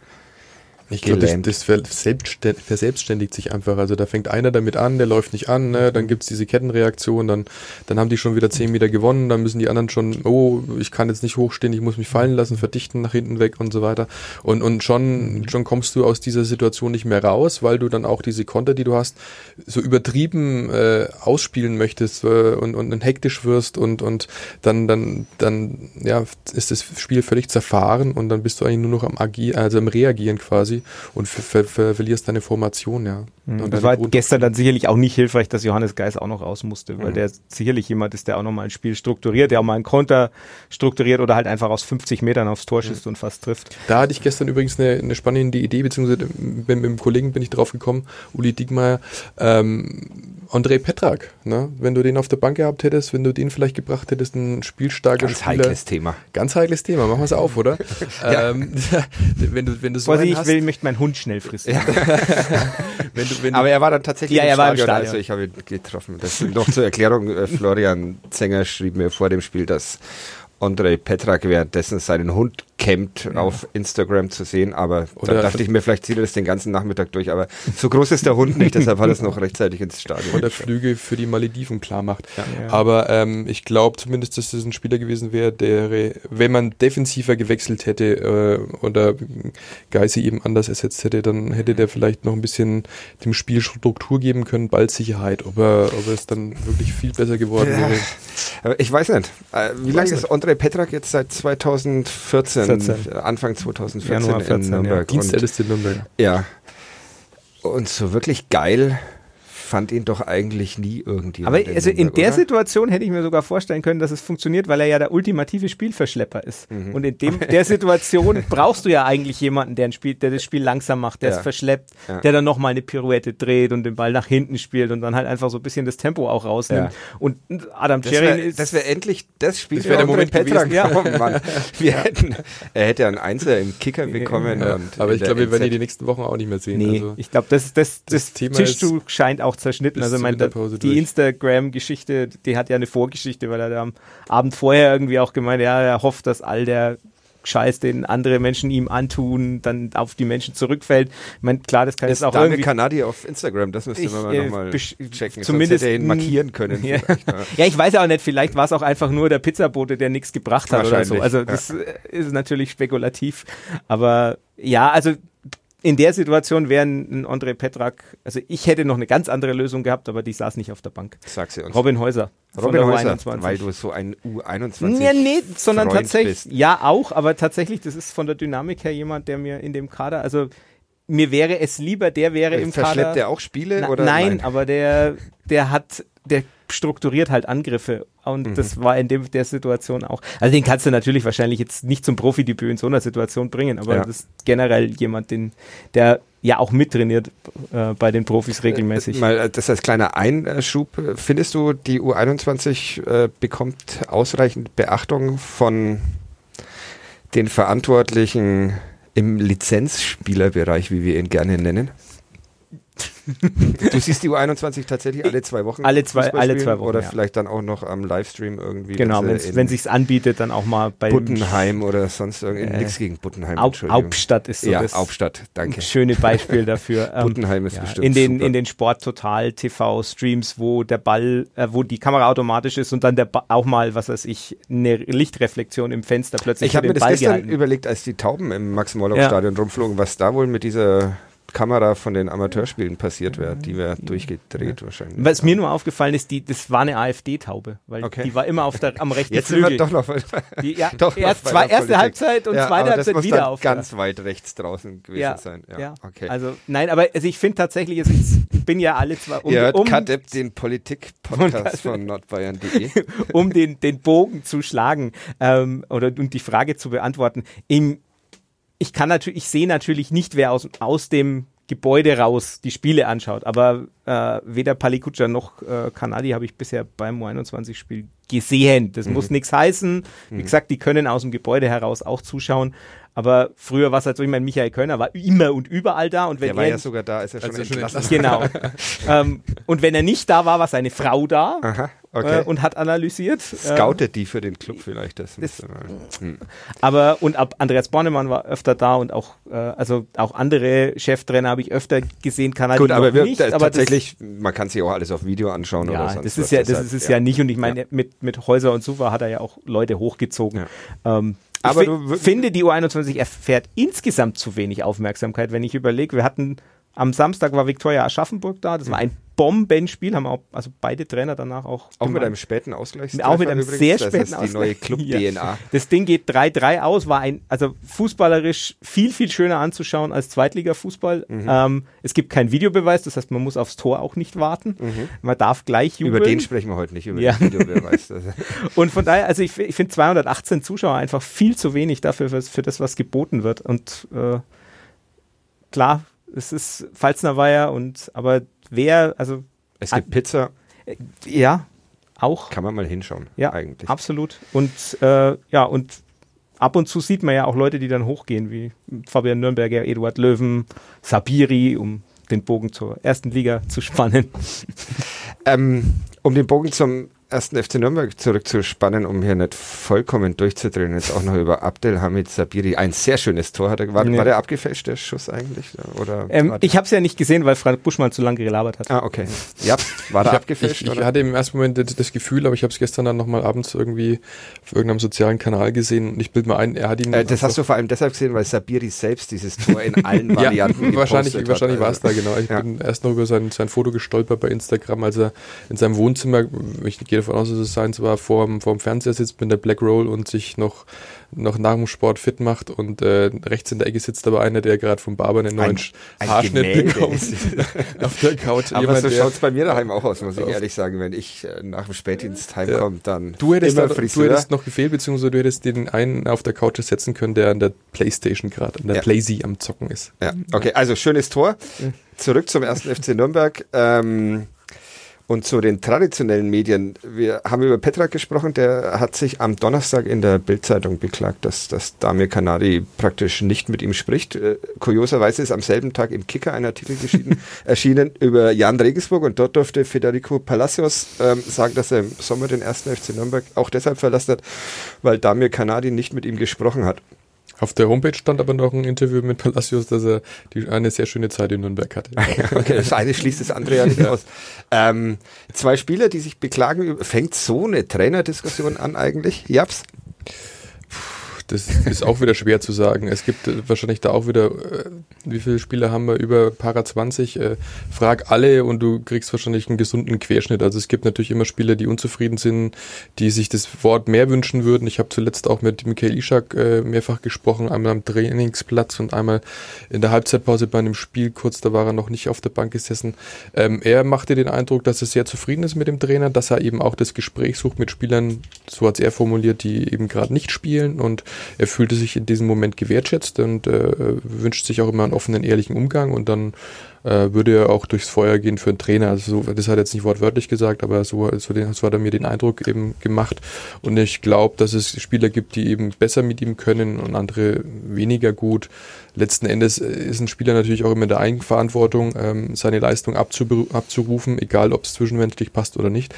Ich glaube, das, das verselbstständigt, sich einfach. Also da fängt einer damit an, der läuft nicht an, ne? dann gibt's diese Kettenreaktion, dann, dann haben die schon wieder 10 Meter gewonnen, dann müssen die anderen schon, oh, ich kann jetzt nicht hochstehen, ich muss mich fallen lassen, verdichten nach hinten weg und so weiter. Und, und schon, schon kommst du aus dieser Situation nicht mehr raus, weil du dann auch diese Konter, die du hast, so übertrieben äh, ausspielen möchtest äh, und, und, und hektisch wirst und, und dann, dann, dann ja, ist das Spiel völlig zerfahren und dann bist du eigentlich nur noch am Agieren, also am Reagieren quasi und ver ver ver verlierst deine Formation, ja. Und das war gestern dann sicherlich auch nicht hilfreich, dass Johannes Geis auch noch raus musste, weil der sicherlich jemand ist, der auch nochmal ein Spiel strukturiert, der auch mal einen Konter strukturiert oder halt einfach aus 50 Metern aufs Tor schießt und fast trifft. Da hatte ich gestern übrigens eine, eine spannende Idee, beziehungsweise mit, mit dem Kollegen bin ich drauf gekommen, Uli Diekmeyer, ähm, André Petrak, ne? wenn du den auf der Bank gehabt hättest, wenn du den vielleicht gebracht hättest, ein spielstarker ganz Spieler. heikles Thema. Ganz heikles Thema, machen wir es auf, oder? ähm, wenn du, wenn du so Vorsicht, ich hast, will, möchte meinen Hund schnell fristen. wenn du, wenn Aber er war dann tatsächlich Ja, im er war im Stadion, Stadion. also ich habe ihn getroffen. Das noch zur Erklärung, äh, Florian Zenger schrieb mir vor dem Spiel, dass Andrei Petrak währenddessen seinen Hund campt auf Instagram zu sehen, aber Oder- da dachte ich mir, vielleicht zieht er das den ganzen Nachmittag durch, aber so groß ist der Hund nicht, deshalb hat er es noch rechtzeitig ins Stadion. oder Flüge für die Malediven klar macht. Ja. Aber ähm, ich glaube zumindest, dass das ein Spieler gewesen wäre, der, wenn man defensiver gewechselt hätte äh, oder Geisi eben anders ersetzt hätte, dann hätte der vielleicht noch ein bisschen dem Spiel Struktur geben können, Ballsicherheit, ob er, ob es dann wirklich viel besser geworden Ja. wäre. Aber ich weiß nicht. Äh, Wie lange ist Andrei Petrak jetzt seit 2014? 14. äh, Anfang 2014 Januar 14, in ja. Nürnberg. Und, Dienstälteste Nürnberg. ja. Und so wirklich geil fand ihn doch eigentlich nie irgendjemand. Aber also in der oder? Situation hätte ich mir sogar vorstellen können, dass es funktioniert, weil er ja der ultimative Spielverschlepper ist. Und in dem, der Situation brauchst du ja eigentlich jemanden, der, ein Spiel, der das Spiel langsam macht, der Ja. es verschleppt, Ja. der dann nochmal eine Pirouette dreht und den Ball nach hinten spielt und dann halt einfach so ein bisschen das Tempo auch rausnimmt. Ja. Und Adam Das Cherin wäre ist. das wär endlich das Spiel. Das wär der Moment Petrak. gewesen. Ja. Oh Mann. Wir hätten, er hätte einen Einser im Kicker bekommen. Ja, und aber ich glaube, wir werden ihn die nächsten Wochen auch nicht mehr sehen. Nee, Also, ich glaube, das, das, das, das Thema Tischtuch scheint auch zerschnitten. bis Also mein, die. Instagram-Geschichte, die hat ja eine Vorgeschichte, weil er da am Abend vorher irgendwie auch gemeint, ja, er hofft, dass all der Scheiß, den andere Menschen ihm antun, dann auf die Menschen zurückfällt. Ich meine, klar, das kann ist jetzt auch Daniel irgendwie... Kanadi auf Instagram, das müsste man äh, nochmal checken. zumindest hätte er ihn markieren können. Ja. ja. ja, ich weiß ja auch nicht, vielleicht war es auch einfach nur der Pizzabote, der nichts gebracht hat oder so. Also ja. das äh, ist natürlich spekulativ. Aber ja, also in der Situation wäre ein André Petrak, also ich hätte noch eine ganz andere Lösung gehabt, aber die saß nicht auf der Bank. Sag sie uns. Robin Häuser. Robin der Häuser, U21. weil du so ein U21 Ja, nee, sondern Freund tatsächlich, bist. ja auch, aber tatsächlich, das ist von der Dynamik her jemand, der mir in dem Kader, also mir wäre es lieber, der wäre im Verschleppt Kader. er auch Spiele? Na, oder nein, aber der, der hat, der strukturiert halt Angriffe. Und Mhm. das war in dem, der Situation auch. Also den kannst du natürlich wahrscheinlich jetzt nicht zum Profidebüt in so einer Situation bringen, aber Ja. das ist generell jemand, den, der ja auch mittrainiert äh, bei den Profis regelmäßig. Mal äh, das als kleiner Einschub. Findest du, die U21 äh, bekommt ausreichend Beachtung von den Verantwortlichen im Lizenzspielerbereich, wie wir ihn gerne nennen? Du siehst die U21 tatsächlich alle zwei Wochen? Alle zwei- Fußball alle zwei Wochen, Oder ja. vielleicht dann auch noch am Livestream irgendwie. genau, wenn sich's anbietet, dann auch mal bei Buttenheim oder sonst irgendwie. Äh, Nichts gegen Buttenheim, Au. Hauptstadt ist so ja, das Hauptstadt, danke. schöne Beispiel dafür. Ähm, Buttenheim ist ja, bestimmt in den super. in den Sport Total TV Streams, wo der Ball, äh, wo die Kamera automatisch ist und dann der ba auch mal, was weiß ich, eine Lichtreflexion im Fenster plötzlich Ich habe mir das Ball gestern gehalten. überlegt, als die Tauben im Max-Morlock-Stadion rumflogen, was da wohl mit dieser Kamera von den Amateurspielen passiert wäre. Die wäre durchgedreht wahrscheinlich. Was mir nur aufgefallen ist, die, das war eine AfD-Taube, weil Okay. die war immer auf der, am rechten Jetzt sind wir Flügel. doch noch, die, ja, doch noch erst zwei, erste Politik. Halbzeit und Ja, zweite Halbzeit muss wieder dann auf. ganz weit rechts draußen gewesen ja, sein. Ja, ja. okay. Also, nein, aber also ich finde tatsächlich, also ich bin ja alle zwei, um, Ihr hört um, Kadepp, den Politik-Podcast von nordbayern.de. um den, den Bogen zu schlagen ähm, oder und die Frage zu beantworten. Im, ich kann natürlich, ich sehe natürlich nicht, wer aus, aus dem Gebäude raus die Spiele anschaut, aber äh, weder Palikutscha noch äh, Kanadi habe ich bisher beim U21-Spiel gesehen. Das Mhm. muss nichts heißen. Wie gesagt, die können aus dem Gebäude heraus auch zuschauen. Aber früher war es halt so, ich meine, Michael Kölner war immer und überall da und wenn Der war er ja sogar da, als er schon Als er schon entlassen Genau. ähm, und wenn er nicht da war, war seine Frau da Aha, okay. äh, und hat analysiert. Äh, Scoutet die für den Club vielleicht. Das, das- man- hm. aber und ab Andreas Bornemann war öfter da und auch äh, also auch andere Cheftrainer habe ich öfter gesehen, Kanadi Gut, aber wir, nicht. da, aber tatsächlich, man kann sich auch alles auf Video anschauen das, oder ja, sonst das was. ist ja das Deshalb, ist es ja. nicht und ich meine mit mit Häuser und Suva hat er ja auch Leute hochgezogen. Ähm, Aber ich finde, die U21 erfährt insgesamt zu wenig Aufmerksamkeit, wenn ich überlege, wir hatten am Samstag war Viktoria Aschaffenburg da, das war ein Bombenspiel, haben auch, also beide Trainer danach auch Auch mit gemeint. einem späten Ausgleich. Auch mit einem sehr späten Das ist die neue Ausgleich. Club-DNA. Das Ding geht 3-3 aus, war ein, also fußballerisch viel, viel schöner anzuschauen als Zweitliga-Fußball. Mhm. Ähm, es gibt keinen Videobeweis, das heißt, man muss aufs Tor auch nicht warten. Man darf gleich jubeln. Mhm. Über den sprechen wir heute nicht, über Ja. den Videobeweis. Und von daher, also ich, ich finde 218 Zuschauer einfach viel zu wenig dafür, für, für das, was geboten wird. Und äh, klar, es ist Pfalzner Weiher und aber wer, also Es gibt Pizza, äh, ja, auch. kann man mal hinschauen, Ja, eigentlich. absolut. Und äh, ja, und ab und zu sieht man ja auch Leute, die dann hochgehen, wie Fabian Nürnberger, Eduard Löwen, Sabiri, um den Bogen zur ersten Liga zu spannen. Ähm, um den Bogen zum ersten FC Nürnberg zurückzuspannen, um hier nicht vollkommen durchzudrehen, jetzt auch noch über Abdelhamid Sabiri. Ein sehr schönes Tor hat er. War, Ja. war der abgefälscht, der Schuss eigentlich? Oder Ähm, ich habe es ja nicht gesehen, weil Frank Buschmann zu lange gelabert hat. Ah, okay. Ja, war der abgefälscht? ich, ich hatte im ersten Moment das, Gefühl, aber ich habe es gestern dann nochmal abends irgendwie auf irgendeinem sozialen Kanal gesehen und ich bilde mir ein, er hat ihn. Äh, das hast du vor allem deshalb gesehen, weil Sabiri selbst dieses Tor in allen Varianten ja, wahrscheinlich, gepostet wahrscheinlich hat. war es da, Also, genau. Ich Ja. bin erst noch über sein, sein Foto gestolpert bei Instagram, als er in seinem Wohnzimmer, ich gehe davon aus, dass es seins war, vor dem Fernseher sitzt mit der Black Roll und sich noch, noch nach dem Sport fit macht und äh, rechts in der Ecke sitzt aber einer, der gerade vom Barber einen neuen Ein- ein Haarschnitt Gemälde bekommt auf der Couch. Aber Jemand, so schaut es bei mir daheim auch aus, muss ich ehrlich sagen. Wenn ich äh, nach dem Spätdienst heimkomme, dann Du hättest, immer da, du Friseur. hättest noch gefehlt, beziehungsweise du hättest den einen auf der Couch setzen können, der an der Playstation gerade, an der Ja. Playsee am Zocken ist. Ja, okay, also schönes Tor. Zurück zum ersten FC Nürnberg. Ähm, und zu den traditionellen Medien. Wir haben über Petrak gesprochen, der hat sich am Donnerstag in der Bildzeitung beklagt, dass, dass Damir Kanadi praktisch nicht mit ihm spricht. Äh, kurioserweise ist am selben Tag im Kicker ein Artikel erschienen über Jan Regensburg und dort durfte Federico Palacios ähm, sagen, dass er im Sommer den ersten FC Nürnberg auch deshalb verlassen hat, weil Damir Kanadi nicht mit ihm gesprochen hat. Auf der Homepage stand aber noch ein Interview mit Palacios, dass er die, eine sehr schöne Zeit in Nürnberg hatte. Okay, das eine schließt das andere ja nicht aus. Ähm, zwei Spieler, die sich beklagen, fängt so eine Trainerdiskussion an eigentlich? Japs? Das ist auch wieder schwer zu sagen. Es gibt äh, wahrscheinlich da auch wieder, äh, wie viele Spieler haben wir? Über Para 20. Äh, frag alle und du kriegst wahrscheinlich einen gesunden Querschnitt. Also es gibt natürlich immer Spieler, die unzufrieden sind, die sich das Wort mehr wünschen würden. Ich habe zuletzt auch mit Michael Ischak mehrfach gesprochen, einmal am Trainingsplatz und einmal in der Halbzeitpause bei einem Spiel kurz, da war er noch nicht auf der Bank gesessen. Ähm, er machte den Eindruck, dass er sehr zufrieden ist mit dem Trainer, dass er eben auch das Gespräch sucht mit Spielern, so hat er formuliert, die eben gerade nicht spielen und er fühlte sich in diesem Moment gewertschätzt und äh, wünscht sich auch immer einen offenen, ehrlichen Umgang und dann äh, würde er auch durchs Feuer gehen für einen Trainer. Also so, das hat er jetzt nicht wortwörtlich gesagt, aber so, so, den, so hat er mir den Eindruck eben gemacht. Und ich glaube, dass es Spieler gibt, die eben besser mit ihm können und andere weniger gut. Letzten Endes äh, ist ein Spieler natürlich auch immer in der Eigenverantwortung, ähm, seine Leistung abzurufen, egal ob es zwischenmenschlich passt oder nicht.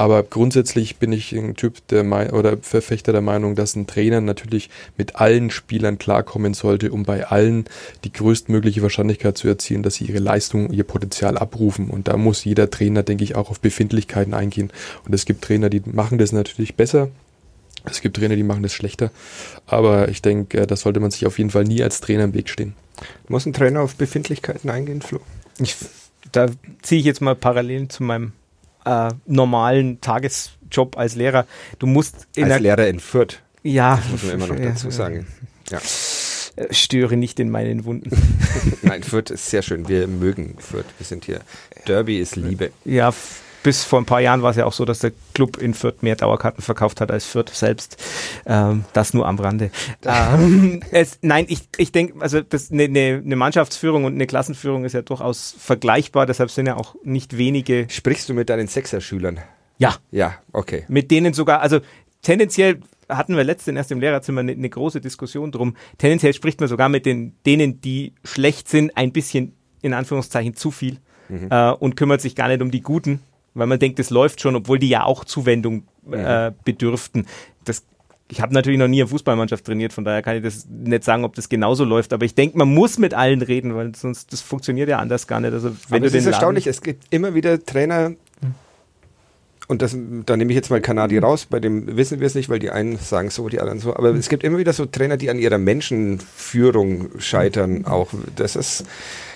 Aber grundsätzlich bin ich ein Typ der Mei oder Verfechter der Meinung, dass ein Trainer natürlich mit allen Spielern klarkommen sollte, um bei allen die größtmögliche Wahrscheinlichkeit zu erzielen, dass sie ihre Leistung, ihr Potenzial abrufen. Und da muss jeder Trainer, denke ich, auch auf Befindlichkeiten eingehen. Und es gibt Trainer, die machen das natürlich besser. Es gibt Trainer, die machen das schlechter. Aber ich denke, da sollte man sich auf jeden Fall nie als Trainer im Weg stehen. Muss ein Trainer auf Befindlichkeiten eingehen, Flo? Ich, da ziehe ich jetzt mal Parallelen zu meinem äh, normalen Tagesjob als Lehrer. Du musst in als Lehrer in Fürth. Ja. muss man immer noch dazu sagen. Ja. Äh, störe nicht in meinen Wunden. Nein, Fürth ist sehr schön. Wir mögen Fürth. Wir sind hier. Derby ist Liebe. Ja, bis vor ein paar Jahren war es ja auch so, dass der Club in Fürth mehr Dauerkarten verkauft hat als Fürth selbst. Ähm, das nur am Rande. ähm, es, nein, ich, ich denke, also eine ne, ne Mannschaftsführung und eine Klassenführung ist ja durchaus vergleichbar, deshalb sind ja auch nicht wenige. Sprichst du mit deinen Sechser-Schülern? Ja. Ja, okay. Mit denen sogar, also tendenziell hatten wir letztens erst im Lehrerzimmer eine, eine große Diskussion drum. Tendenziell spricht man sogar mit den, denen, die schlecht sind, ein bisschen in Anführungszeichen zu viel mhm. äh, und kümmert sich gar nicht um die Guten, weil man denkt, es läuft schon, obwohl die ja auch Zuwendung äh, bedürften. Das ich habe natürlich noch nie eine Fußballmannschaft trainiert, von daher kann ich das nicht sagen, ob das genauso läuft. Aber ich denke, man muss mit allen reden, weil sonst das funktioniert ja anders gar nicht. Also wenn aber du es ist erstaunlich, es gibt immer wieder Trainer, und das, da nehme ich jetzt mal Kanadi raus, bei dem wissen wir es nicht, weil die einen sagen so, die anderen so, aber es gibt immer wieder so Trainer, die an ihrer Menschenführung scheitern auch. Das ist,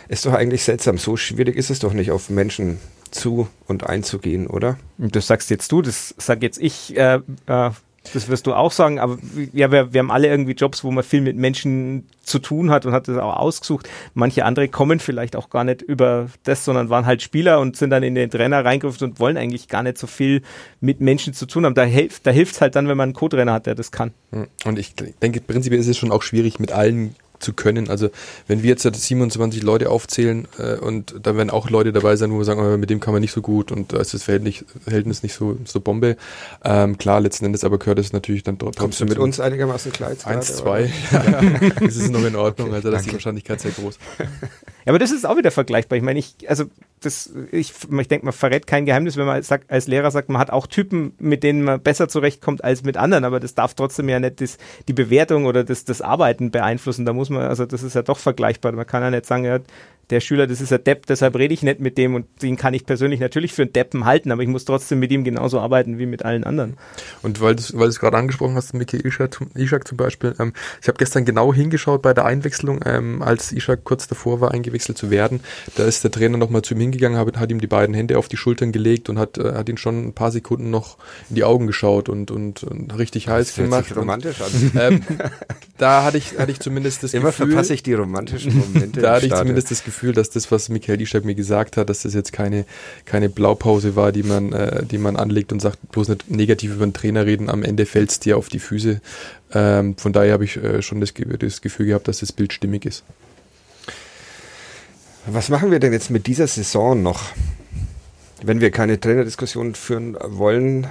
ist doch eigentlich seltsam. So schwierig ist es doch nicht, auf Menschen zu und einzugehen, oder? Das sagst jetzt du, das sag jetzt ich. Äh, äh, das wirst du auch sagen, aber ja, wir, wir haben alle irgendwie Jobs, wo man viel mit Menschen zu tun hat und hat das auch ausgesucht. Manche andere kommen vielleicht auch gar nicht über das, sondern waren halt Spieler und sind dann in den Trainer reingerufen und wollen eigentlich gar nicht so viel mit Menschen zu tun haben. Da hilft da hilft's halt dann, wenn man einen Co-Trainer hat, der das kann. Und ich denke, prinzipiell ist es schon auch schwierig, mit allen zu können. Also wenn wir jetzt 27 Leute aufzählen äh, und da werden auch Leute dabei sein, wo wir sagen, oh, mit dem kann man nicht so gut und da ist das Verhältnis, Verhältnis nicht so, so Bombe. Ähm, klar, letzten Endes aber gehört es natürlich dann trotzdem. Kommst du mit uns einigermaßen klar? Eins, zwei. ja, das ist noch in Ordnung, also da ist die Wahrscheinlichkeit sehr groß. Ja, aber das ist auch wieder vergleichbar. Ich meine, ich, also das, ich, ich denke, man verrät kein Geheimnis, wenn man sagt, als Lehrer sagt, man hat auch Typen, mit denen man besser zurechtkommt als mit anderen, aber das darf trotzdem ja nicht das, die Bewertung oder das, das Arbeiten beeinflussen. Da muss man, also das ist ja doch vergleichbar. Man kann ja nicht sagen, ja, der Schüler, das ist ein Depp, deshalb rede ich nicht mit dem und den kann ich persönlich natürlich für einen Deppen halten, aber ich muss trotzdem mit ihm genauso arbeiten wie mit allen anderen. Und weil du weil es gerade angesprochen hast, Miki Ishak, Ishak zum Beispiel, ähm, ich habe gestern genau hingeschaut bei der Einwechslung, ähm, als Ishak kurz davor war, eingewechselt zu werden, da ist der Trainer nochmal zu ihm hingegangen, hat, hat, ihm die beiden Hände auf die Schultern gelegt und hat, äh, hat ihn schon ein paar Sekunden noch in die Augen geschaut und, und, und richtig heiß das gemacht. Sich romantisch und, an. Ähm, da hatte ich, hatte ich zumindest das Immer Gefühl. Immer verpasse ich die romantischen Momente. da hatte ich zumindest das Gefühl, dass das, was Michael Ischak mir gesagt hat, dass das jetzt keine, keine Blaupause war, die man, äh, die man anlegt und sagt, bloß nicht negativ über den Trainer reden, am Ende fällt es dir auf die Füße. Ähm, von daher habe ich äh, schon das, das Gefühl gehabt, dass das Bild stimmig ist. Was machen wir denn jetzt mit dieser Saison noch? Wenn wir keine Trainerdiskussion führen wollen,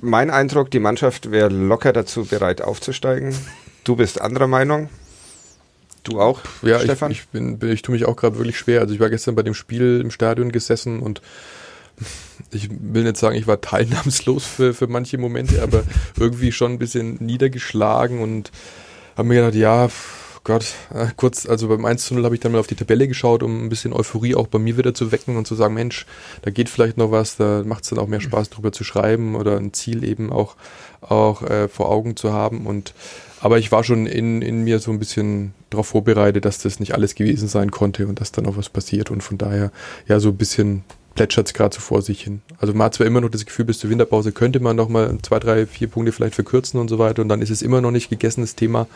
mein Eindruck, die Mannschaft wäre locker dazu bereit aufzusteigen. Du bist anderer Meinung. Du auch, ja, Stefan? Ich, ich, bin, ich tue mich auch gerade wirklich schwer. Also ich war gestern bei dem Spiel im Stadion gesessen und ich will nicht sagen, ich war teilnahmslos für, für manche Momente, aber irgendwie schon ein bisschen niedergeschlagen und habe mir gedacht, ja, Gott, äh, kurz, also beim 1 zu 0 habe ich dann mal auf die Tabelle geschaut, um ein bisschen Euphorie auch bei mir wieder zu wecken und zu sagen, Mensch, da geht vielleicht noch was, da macht es dann auch mehr Spaß drüber zu schreiben oder ein Ziel eben auch, auch äh, vor Augen zu haben und aber ich war schon in, in mir so ein bisschen darauf vorbereitet, dass das nicht alles gewesen sein konnte und dass da noch was passiert. Und von daher, ja, so ein bisschen plätschert es gerade so vor sich hin. Also man hat zwar immer noch das Gefühl, bis zur Winterpause könnte man noch mal zwei, drei, vier Punkte vielleicht verkürzen und so weiter und dann ist es immer noch nicht gegessenes Thema.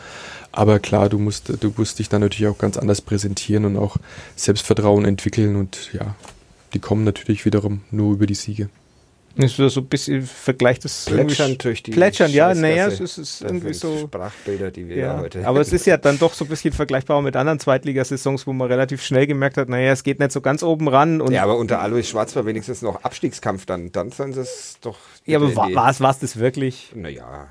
Aber klar, du musst, du musst dich dann natürlich auch ganz anders präsentieren und auch Selbstvertrauen entwickeln und ja, die kommen natürlich wiederum nur über die Siege. Ist so ein bisschen vergleicht das Plätschern durch die Plätschern, ja, naja, es ist, ist irgendwie so Sprachbilder, die wir ja, heute. Aber es ist ja dann doch so ein bisschen vergleichbar mit anderen Zweitligasaisons, wo man relativ schnell gemerkt hat, naja, es geht nicht so ganz oben ran. Und ja, aber unter Alois Schwarz war wenigstens noch Abstiegskampf dann. Dann sind es doch. Ja, aber war es das wirklich? Naja.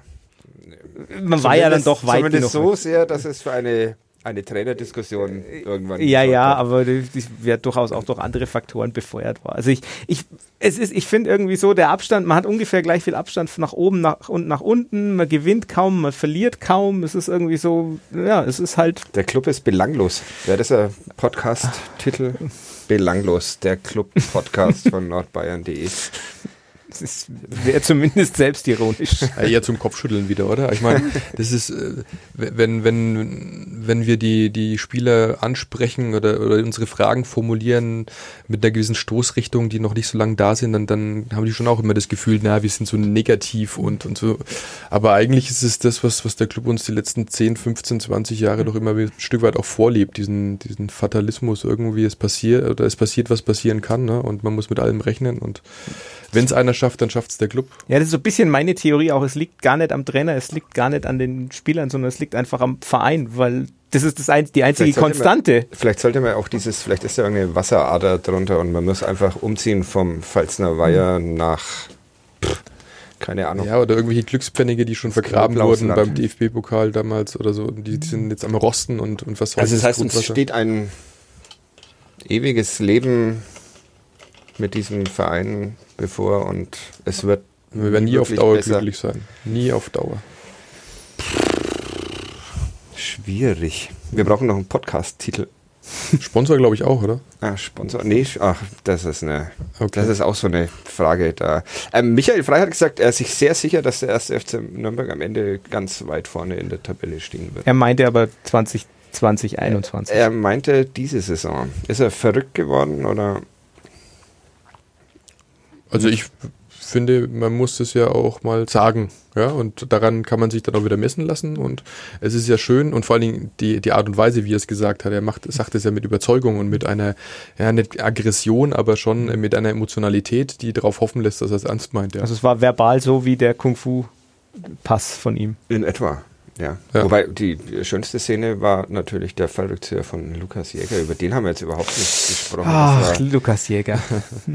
Man war ja dann doch weit Zumindest genug so sehr, dass es für eine eine Trainerdiskussion irgendwann. Ja, ja, aber die, die wird durchaus auch durch andere Faktoren befeuert war. Also ich, ich, es ist, ich finde irgendwie so, der Abstand, man hat ungefähr gleich viel Abstand nach oben nach, und nach unten, man gewinnt kaum, man verliert kaum, es ist irgendwie so, ja, es ist halt. Der Club ist belanglos. Wäre das ein Podcast-Titel? Belanglos, der Club-Podcast von nordbayern.de. Das wäre zumindest selbstironisch. Ja, eher zum Kopfschütteln wieder, oder? Ich meine, das ist, äh, wenn, wenn, wenn wir die, die Spieler ansprechen oder, oder unsere Fragen formulieren mit einer gewissen Stoßrichtung, die noch nicht so lange da sind, dann, dann haben die schon auch immer das Gefühl, na, wir sind so negativ und, und so. Aber eigentlich ist es das, was, was der Club uns die letzten 10, 15, 20 Jahre doch immer ein Stück weit auch vorlebt, diesen, diesen Fatalismus irgendwie, es passiert, oder es passiert, was passieren kann, ne? Und man muss mit allem rechnen und wenn es einer schafft, dann schafft es der Club. Ja, das ist so ein bisschen meine Theorie auch. Es liegt gar nicht am Trainer, es liegt gar nicht an den Spielern, sondern es liegt einfach am Verein, weil das ist das ein, die einzige Vielleicht Konstante. Man, vielleicht sollte man auch dieses, vielleicht ist da irgendeine Wasserader drunter und man muss einfach umziehen vom Pfalzner Weiher nach, pff, keine Ahnung. Ja, oder irgendwelche Glückspfennige, die schon Das vergraben wurden beim DFB-Pokal damals oder so. Die, die sind jetzt am Rosten und, und was also das heißt, uns steht ein ewiges Leben mit diesem Verein bevor und es wird Wir werden nie auf Dauer besser. glücklich sein. Nie auf Dauer. Schwierig. Wir brauchen noch einen Podcast-Titel. Sponsor glaube ich auch, oder? Ah, Sponsor? Nee, ach, das ist eine, Okay. das ist auch so eine Frage da. Ähm, Michael Frey hat gesagt, er ist sich sehr sicher, dass der erste FC Nürnberg am Ende ganz weit vorne in der Tabelle stehen wird. Er meinte aber 2020, 21. Er meinte diese Saison. Ist er verrückt geworden oder? Also ich finde, man muss es ja auch mal sagen, ja, und daran kann man sich dann auch wieder messen lassen und es ist ja schön und vor allen Dingen die, die Art und Weise, wie er es gesagt hat, er macht, sagt es ja mit Überzeugung und mit einer, ja, nicht Aggression, aber schon mit einer Emotionalität, die darauf hoffen lässt, dass er es ernst meint, ja. Also es war verbal so wie der Kung-Fu-Pass von ihm. In etwa. Ja. Ja. Wobei die schönste Szene war natürlich der Fallrückzieher von Lukas Jäger. Über den haben wir jetzt überhaupt nicht gesprochen. Ach, Lukas Jäger.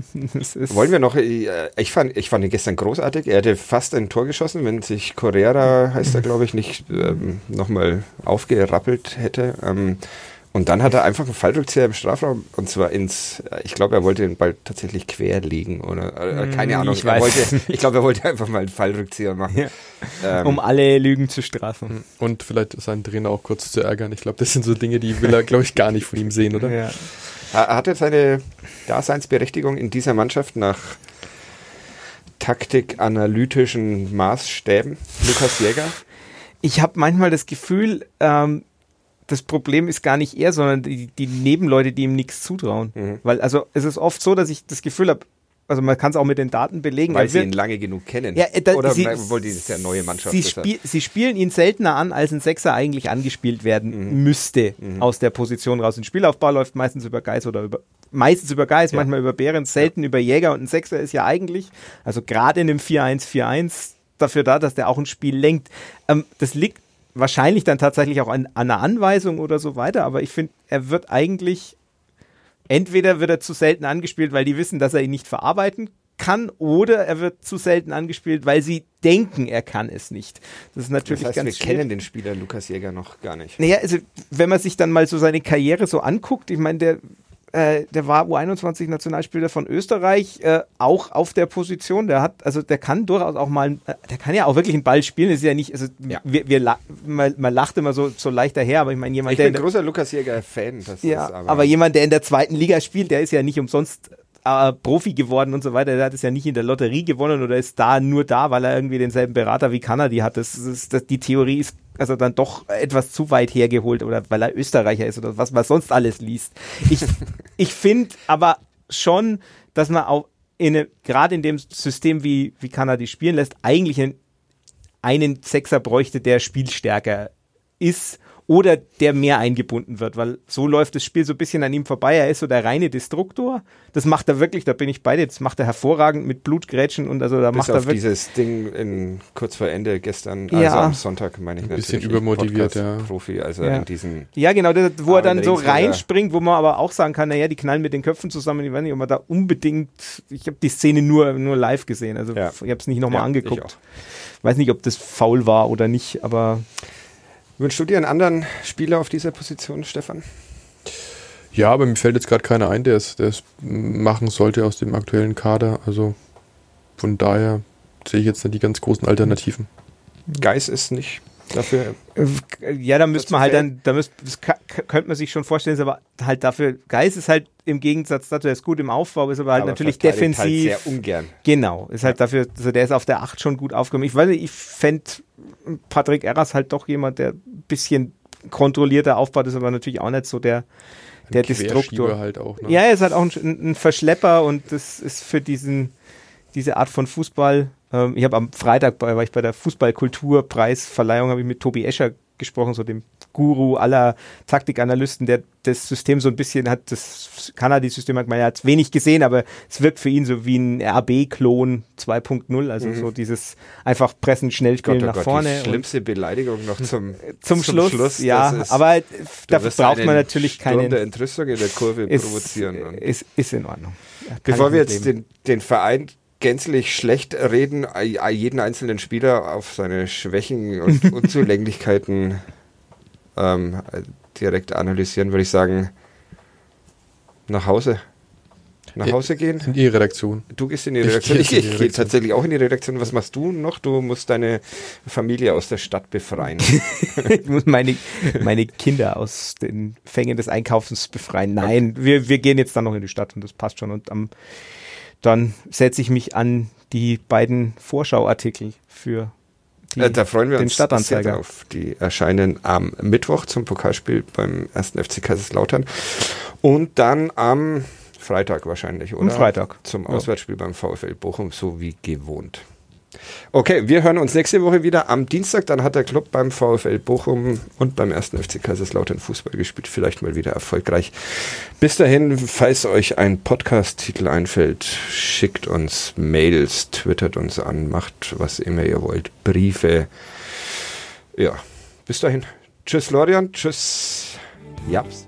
Wollen wir noch, äh, ich fand, ich fand ihn gestern großartig. Er hätte fast ein Tor geschossen, wenn sich Correa, heißt er glaube ich, nicht ähm, nochmal aufgerappelt hätte. Ähm, und dann hat er einfach einen Fallrückzieher im Strafraum und zwar ins, äh, ich glaube, er wollte den Ball tatsächlich quer legen oder äh, keine Hm, Ahnung. ich er wollte, ich glaube, er wollte einfach mal einen Fallrückzieher machen. Ja. Ähm, um alle Lügen zu strafen. Und vielleicht seinen Trainer auch kurz zu ärgern. Ich glaube, das sind so Dinge, die will er, glaube ich, gar nicht von ihm sehen, oder? Ja. Er hat er seine Daseinsberechtigung in dieser Mannschaft nach taktik-analytischen Maßstäben, Lukas Jäger? Ich habe manchmal das Gefühl, ähm, das Problem ist gar nicht er, sondern die, die Nebenleute, die ihm nichts zutrauen. Mhm. Weil also es ist oft so, dass ich das Gefühl habe, also man kann es auch mit den Daten belegen. Weil er sie wird- ihn lange genug kennen. Ja, äh, da, Oder sie, obwohl die ist ja neue Mannschaft. Sie, spiel, sie spielen ihn seltener an, als ein Sechser eigentlich angespielt werden Mhm. müsste aus der Position raus. Ein Spielaufbau läuft meistens über Geis oder über meistens über Geis, Ja. manchmal über Behrens, selten über Jäger und ein Sechser ist ja eigentlich, also gerade in dem 4-1-4-1 dafür da, dass der auch ein Spiel lenkt. Ähm, das liegt wahrscheinlich dann tatsächlich auch an, an einer Anweisung oder so weiter, aber ich finde, er wird eigentlich entweder wird er zu selten angespielt, weil die wissen, dass er ihn nicht verarbeiten kann, oder er wird zu selten angespielt, weil sie denken, er kann es nicht. Das ist natürlich Das heißt, ganz wir schwierig. kennen den Spieler Lukas Jäger noch gar nicht. Naja, also wenn man sich dann mal so seine Karriere so anguckt, ich meine, der, äh, der war U21-Nationalspieler von Österreich, äh, auch auf der Position. Der hat, also der kann durchaus auch mal, äh, der kann ja auch wirklich einen Ball spielen. Das ist ja nicht, also Ja. wir, wir la man, man lacht immer so, so leicht daher, aber ich meine, jemand, Ich der bin in der- großer Lukas Jäger-Fan. das ja, ist aber, jemand, der in der zweiten Liga spielt, der ist ja nicht umsonst äh, Profi geworden und so weiter. Der hat es ja nicht in der Lotterie gewonnen oder ist da nur da, weil er irgendwie denselben Berater wie Kanadi hat. Das ist, das, die Theorie ist also dann doch etwas zu weit hergeholt oder weil er Österreicher ist oder was man sonst alles liest. Ich, ich finde aber schon, dass man auch in gerade in dem System wie, wie Kanadi spielen lässt, eigentlich einen, einen Sechser bräuchte, der spielstärker ist oder der mehr eingebunden wird, weil so läuft das Spiel so ein bisschen an ihm vorbei. Er ist so der reine Destruktor. Das macht er wirklich, da bin ich bei dir, das macht er hervorragend mit Blutgrätschen und also da Bis macht er auf wirklich. dieses Ding in, kurz vor Ende gestern, Ja. also am Sonntag meine ich Ein bisschen natürlich. übermotiviert, ja. Profi, also Ja. in diesen Ja, genau, das, wo er dann so reinspringt, wo man aber auch sagen kann, naja, die knallen mit den Köpfen zusammen. Ich weiß nicht, ob man da unbedingt, ich habe die Szene nur, nur live gesehen, also Ja. ich habe es nicht nochmal Ja, ich angeguckt. auch. Weiß nicht, ob das faul war oder nicht, aber Wünschst du dir einen anderen Spieler auf dieser Position, Stefan? Ja, aber mir fällt jetzt gerade keiner ein, der es, der es machen sollte aus dem aktuellen Kader. Also von daher sehe ich jetzt nicht die ganz großen Alternativen. Geis ist nicht. Dafür. Ja, da müsste man halt dann, da müsste, das könnte man sich schon vorstellen, ist aber halt dafür, Geist ist halt im Gegensatz dazu, er ist gut im Aufbau, ist aber halt aber natürlich halt defensiv. Halt sehr ungern. Genau, ist halt dafür, also der ist auf der 8 schon gut aufgehoben. Ich weiß nicht, ich fände Patrick Erras halt doch jemand, der ein bisschen kontrollierter aufbaut, ist aber natürlich auch nicht so der, der Destruktor. Halt auch, ne? Ja, er ist halt auch ein, ein, Verschlepper und das ist für diesen, diese Art von Fußball. Ähm, ich habe am Freitag, bei, war ich bei der Fußballkulturpreisverleihung, habe ich mit Tobi Escher gesprochen, so dem Guru aller Taktikanalysten, der das System so ein bisschen hat, das Kanadi-System hat man ja jetzt wenig gesehen, aber es wirkt für ihn so wie ein RB-Klon 2.0, also mhm. so dieses einfach pressen, schnell spielen Gott, oh nach Gott, vorne. Die schlimmste Beleidigung noch zum, zum, zum Schluss, Schluss. Ja, ist, aber dafür braucht man natürlich keine Stunde Entrüstung in der Kurve ist, provozieren. Ist, ist in Ordnung. Ja, Bevor wir jetzt den, den Verein gänzlich schlecht reden, jeden einzelnen Spieler auf seine Schwächen und Unzulänglichkeiten ähm, direkt analysieren, würde ich sagen, nach Hause. Nach Hause gehen? In die Redaktion. Du gehst in die Redaktion. Ich, ich, ich gehe tatsächlich auch in die Redaktion. Was machst du noch? Du musst deine Familie aus der Stadt befreien. ich muss meine, meine Kinder aus den Fängen des Einkaufens befreien. Nein, wir, wir gehen jetzt dann noch in die Stadt und das passt schon. Und am, dann setze ich mich an die beiden Vorschauartikel für die, äh, da freuen wir uns sehr drauf. Die erscheinen am Mittwoch zum Pokalspiel beim ersten FC Kaiserslautern und dann am Freitag wahrscheinlich, oder? Am Freitag. Zum Auswärtsspiel ja. beim VfL Bochum, so wie gewohnt. Okay, wir hören uns nächste Woche wieder am Dienstag. Dann hat der Club beim VfL Bochum und beim 1. FC Kaiserslautern Fußball gespielt. Vielleicht mal wieder erfolgreich. Bis dahin, falls euch ein Podcast-Titel einfällt, schickt uns Mails, twittert uns an, macht was immer ihr wollt. Briefe. Ja, bis dahin. Tschüss, Lorian. Tschüss, Japs.